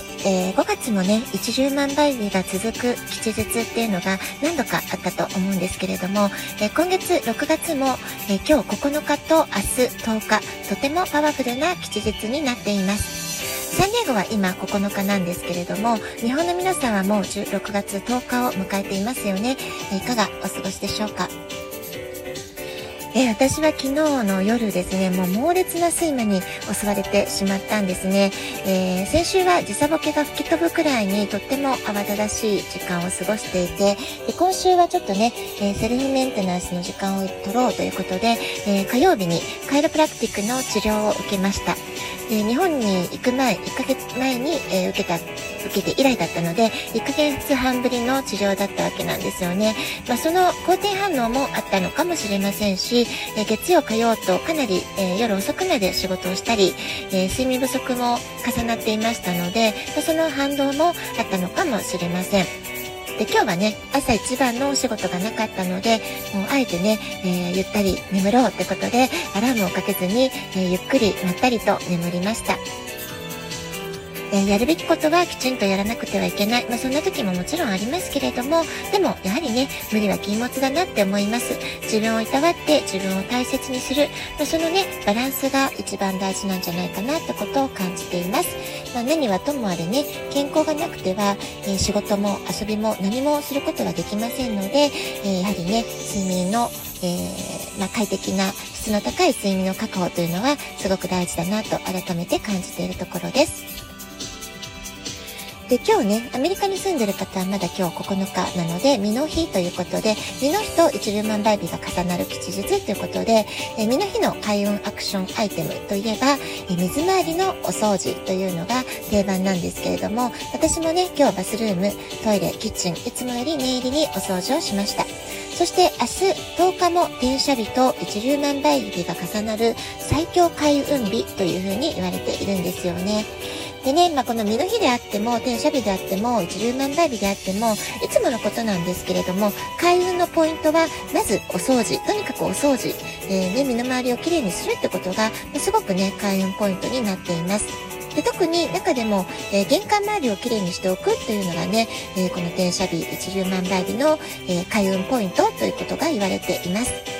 て、えー、5月もね、10万倍日が続く吉日っていうのが何度かあったと思うんですけれども、えー、今月6月も、えー、今日9日と明日10日、とてもパワフルな吉日になっています。サンディエゴは今9日なんですけれども、日本の皆さんはもう16月10日を迎えていますよね。いかがお過ごしでしょうか？え私は昨日の夜ですね、もう猛烈な睡魔に襲われてしまったんですね。えー、先週は時差ボケが吹き飛ぶくらいにとっても慌ただしい時間を過ごしていて、で今週はちょっとね、えー、セルフメンテナンスの時間を取ろうということで、え、火曜日にカイロプラクティックの治療を受けました。で日本に行く前、1ヶ月前に、え受けた受けて以来だったので、1ヶ月半ぶりの治療だったわけなんですよね。まあ、その好転反応もあったのかもしれませんし、え月曜火曜とかなり、え夜遅くまで仕事をしたり、え睡眠不足も重なっていましたので、まあ、その反動もあったのかもしれません。で今日はね朝一番のお仕事がなかったのでもうあえてね、えー、ゆったり眠ろうってことでアラームをかけずに、えー、ゆっくりまったりと眠りました。え、やるべきことはきちんとやらなくてはいけない。まあ、そんな時ももちろんありますけれども、でも、やはりね、無理は禁物だなって思います。自分をいたわって自分を大切にする。まあ、そのね、バランスが一番大事なんじゃないかなってことを感じています。まあ、何はともあれね、健康がなくては、え、仕事も遊びも何もすることはできませんので、え、やはりね、睡眠の、えー、ま、快適な質の高い睡眠の確保というのはすごく大事だなと改めて感じているところです。で、今日ね、アメリカに住んでる方はまだ今日9日なので、身の日ということで、身の日と一粒万倍日が重なる吉日ということで、え身の日の開運アクションアイテムといえば、え水回りのお掃除というのが定番なんですけれども、私もね、今日バスルーム、トイレ、キッチン、いつもより念入りにお掃除をしました。そして明日10日も転写日と一粒万倍日が重なる最強開運日というふうに言われているんですよね。でね、まあ、この身の日であっても、転写日であっても、一粒万倍日であっても、いつものことなんですけれども、開運のポイントは、まずお掃除。とにかくお掃除。えー、ね、身の回りをきれいにするってことが、すごくね、開運ポイントになっています。で特に中でも、えー、玄関周りをきれいにしておくというのがね、えー、この転写日一粒万倍日の、えー、開運ポイントということが言われています。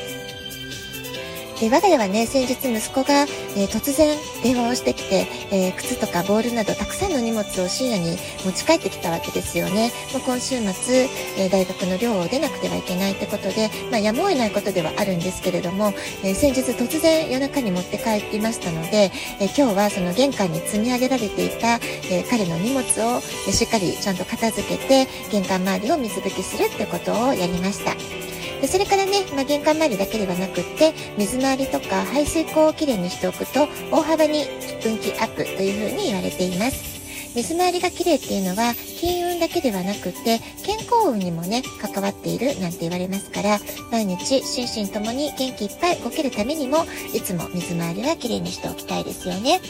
で我が家はね、先日息子が、え、突然電話をしてきて、え、靴とかボールなどたくさんの荷物を深夜に持ち帰ってきたわけですよね。もう今週末、え、大学の寮を出なくてはいけないってことで、まあ、やむを得ないことではあるんですけれども、え先日突然夜中に持って帰っていましたので、え今日はその玄関に積み上げられていた、え彼の荷物を、えしっかりちゃんと片付けて、玄関周りを水拭きするってことをやりました。でそれからね、まあ、玄関周りだけではなくって水回りとか排水口をきれいにしておくと大幅に運気アップというふうに言われています。水回りが綺麗っていうのは金運だけではなくって健康運にもね関わっているなんて言われますから毎日心身ともに元気いっぱい動けるためにもいつも水回りは綺麗にしておきたいですよね。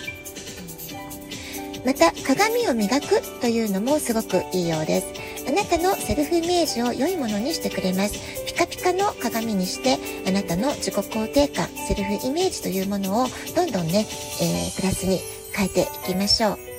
また鏡を磨くというのもすごくいいようです。あなたのセルフイメージを良いものにしてくれます。ピカピカの鏡にして、あなたの自己肯定感、セルフイメージというものをどんどんね、えー、プラスに変えていきましょう。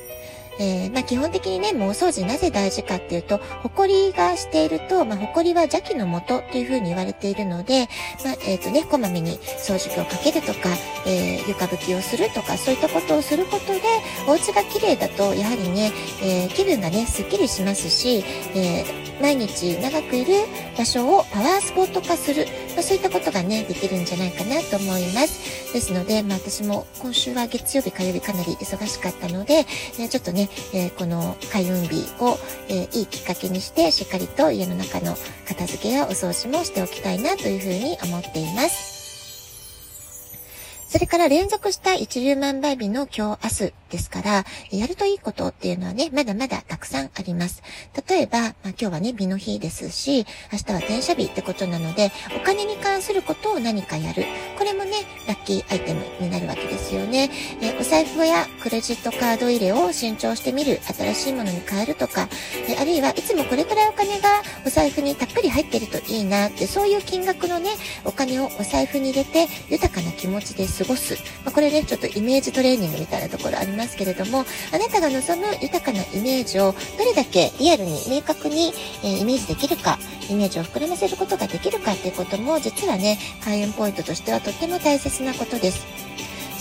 えー、まあ、基本的にね、もうお掃除なぜ大事かっていうと、ホコリがしていると、まあ、ホコリは邪気の元っていうふうに言われているので、まあ、えっ、ー、とね、こまめに掃除機をかけるとか、えー、床拭きをするとか、そういったことをすることで、お家が綺麗だと、やはりね、え気分がね、すっきりしますし、え毎日長くいる場所をパワースポット化する、まあ、そういったことがね、できるんじゃないかなと思います。ですので、まあ、私も今週は月曜日、火曜日かなり忙しかったので、えちょっとね、え、この開運日を、え、いいきっかけにして、しっかりと家の中の片付けやお掃除もしておきたいなというふうに思っています。それから連続した一粒万倍日の今日明日ですから、やるといいことっていうのはね、まだまだたくさんあります。例えば、まあ、今日はね、美の日ですし、明日は転写日ってことなので、お金に関することを何かやる。これもね、ラッキーアイテムになるわけですよね。えお財布やクレジットカード入れを新調してみる。新しいものに変えるとか、えあるいはいつもこれくらいお金がお財布にたっぷり入ってるといいなって、そういう金額のね、お金をお財布に入れて豊かな気持ちで過ごす。まあ、これね、ちょっとイメージトレーニングみたいなところありますけれども、あなたが望む豊かなイメージをどれだけリアルに明確に、えー、イメージできるか、イメージを膨らませることができるかっていうことも実はね、開運ポイントとしてはとっても大切なことです。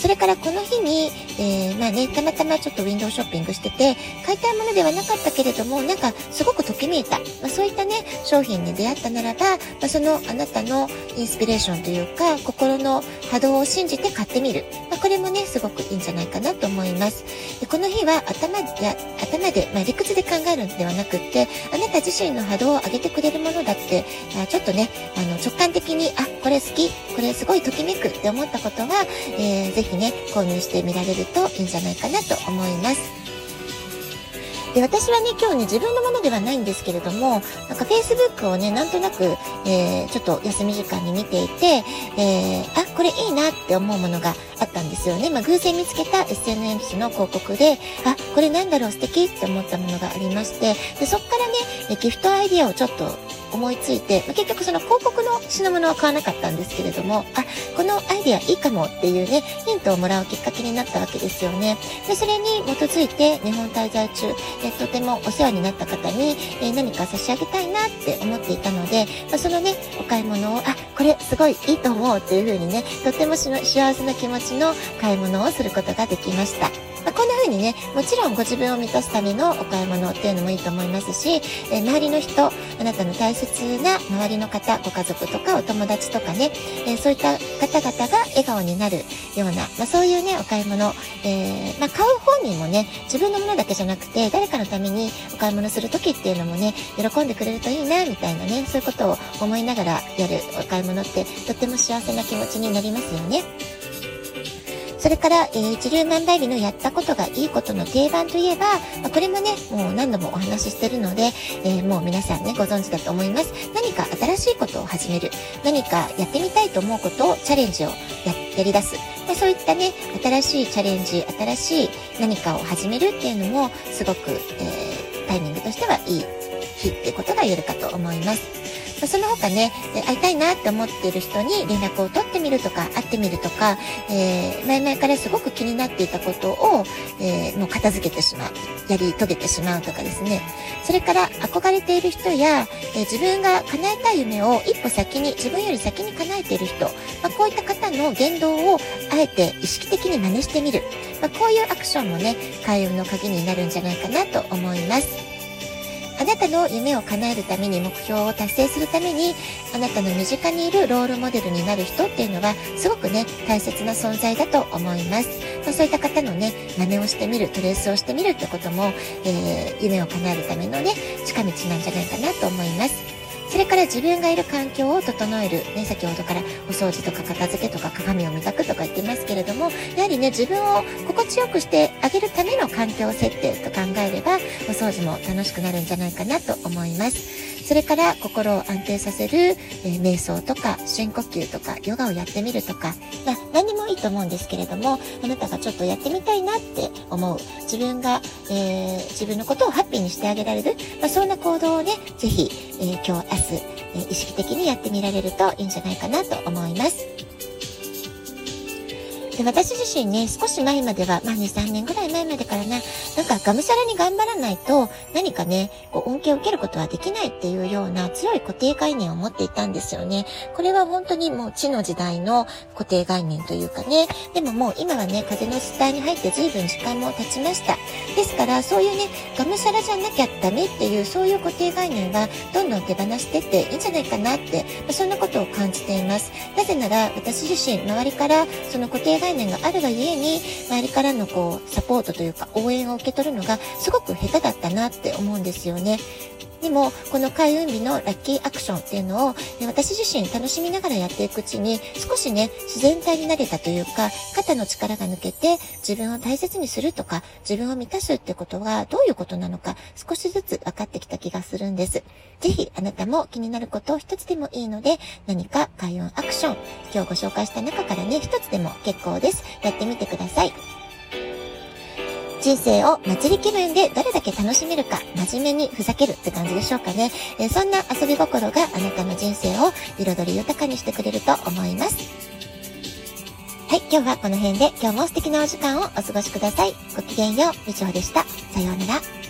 それからこの日に、えー、まあね、たまたまちょっとウィンドウショッピングしてて、買いたいものではなかったけれども、なんかすごくときめいた。まあ、そういったね、商品に出会ったならば、まあ、そのあなたのインスピレーションというか、心の波動を信じて買ってみる。まあ、これもね、すごくいいんじゃないかなと思います。でこの日は頭や、頭で、まあ、理屈で考えるのではなくって、あなた自身の波動を上げてくれるものだって、あちょっとね、あの、直感的に、あ、これ好き、これすごいときめくって思ったことは、えー、ぜひね、購入してみられるといいんじゃないかなと思います。で、私はね、今日ね、自分のものではないんですけれども、なんか Facebook をね、なんとなく、えー、ちょっと休み時間に見ていて、えー、あ、これいいなって思うものがあったんですよね。まあ、偶然見つけた SNS の広告で、あ、これなんだろう素敵って思ったものがありまして、で、そっからね、ギフトアイディアをちょっと思いついて、まあ、結局その広告の品物は買わなかったんですけれども、あ、このアイディアいいかもっていうね、ヒントをもらうきっかけになったわけですよね。で、それに基づいて日本滞在中、えとてもお世話になった方に、え何か差し上げたいなって思っていたので、まあ、そのね、お買い物を、あ、これすごいいいと思うっていう風にね、とっても幸せな気持ちの買い物をすることができました。まあ、こんな風にね、もちろんご自分を満たすためのお買い物っていうのもいいと思いますし、え周りの人、あなたの大切な周りの方、ご家族とかお友達とかね、えそういった方々が笑顔になるような、まあ、そういうね、お買い物、えー、まあ、買う本人もね、自分のものだけじゃなくて、誰かのためにお買い物する時っていうのもね、喜んでくれるといいな、みたいなね、そういうことを思いながらやるお買い物って、とっても幸せな気持ちになりますよね。それから、えー、一粒万倍日のやったことがいいことの定番といえば、まあ、これもね、もう何度もお話ししてるので、えー、もう皆さんね、ご存知だと思います。何か新しいことを始める。何かやってみたいと思うことをチャレンジをやり出す。まあ、そういったね、新しいチャレンジ、新しい何かを始めるっていうのも、すごく、えー、タイミングとしてはいい日ってことが言えるかと思います。まその他ね、会いたいなって思っている人に連絡を取ってみるとか、会ってみるとか、えー、前々からすごく気になっていたことを、えー、もう片付けてしまう。やり遂げてしまうとかですね。それから憧れている人や、えー、自分が叶えたい夢を一歩先に、自分より先に叶えている人、まあ、こういった方の言動をあえて意識的に真似してみる。まあ、こういうアクションもね、開運の鍵になるんじゃないかなと思います。あなたの夢を叶えるために目標を達成するためにあなたの身近にいるロールモデルになる人っていうのはすごくね大切な存在だと思います、まあ、そういった方のね真似をしてみるトレースをしてみるってことも、えー、夢を叶えるためのね近道なんじゃないかなと思います。それから自分がいる環境を整える、ね、先ほどからお掃除とか片付けとか鏡を磨くとか言ってますけれども、やはりね、自分を心地よくしてあげるための環境設定と考えれば、お掃除も楽しくなるんじゃないかなと思います。それから心を安定させる、えー、瞑想とか深呼吸とかヨガをやってみるとか、まあ、何でもいいと思うんですけれども、あなたがちょっとやってみたいなって思う、自分が、えー、自分のことをハッピーにしてあげられる、まあ、そんな行動をね、ぜひ、えー、今日、明日、え、意識的にやってみられるといいんじゃないかなと思います。で、私自身ね、少し前までは、まあ2、3年ぐらい前までからな、なんかがむしゃらに頑張らないと、何かね、こう恩恵を受けることはできないっていうような強い固定概念を持っていたんですよね。これは本当にもう地の時代の固定概念というかね、でももう今はね、風の時代に入って随分時間も経ちました。ですから、そういうね、がむしゃらじゃなきゃダメっていう、そういう固定概念はどんどん手放してっていいんじゃないかなって、まあ、そんなことを感じています。なぜなら、私自身、周りからその固定概念があるがゆえに、周りからのこう、サポートというか応援を受け取るのがすごく下手だったなって思うんですよね。でも、この開運日のラッキーアクションっていうのを、私自身楽しみながらやっていくうちに、少しね、自然体になれたというか、肩の力が抜けて、自分を大切にするとか、自分を満たすってことはどういうことなのか、少しずつ分かってきた気がするんです。ぜひ、あなたも気になることを一つでもいいので、何か開運アクション、今日ご紹介した中からね、一つでも結構です。やってみてください。人生を祭り気分でどれだけ楽しめるか、真面目にふざけるって感じでしょうかね。えそんな遊び心があなたの人生を彩り豊かにしてくれると思います。はい、今日はこの辺で今日も素敵なお時間をお過ごしください。ごきげんよう、みちほでした。さようなら。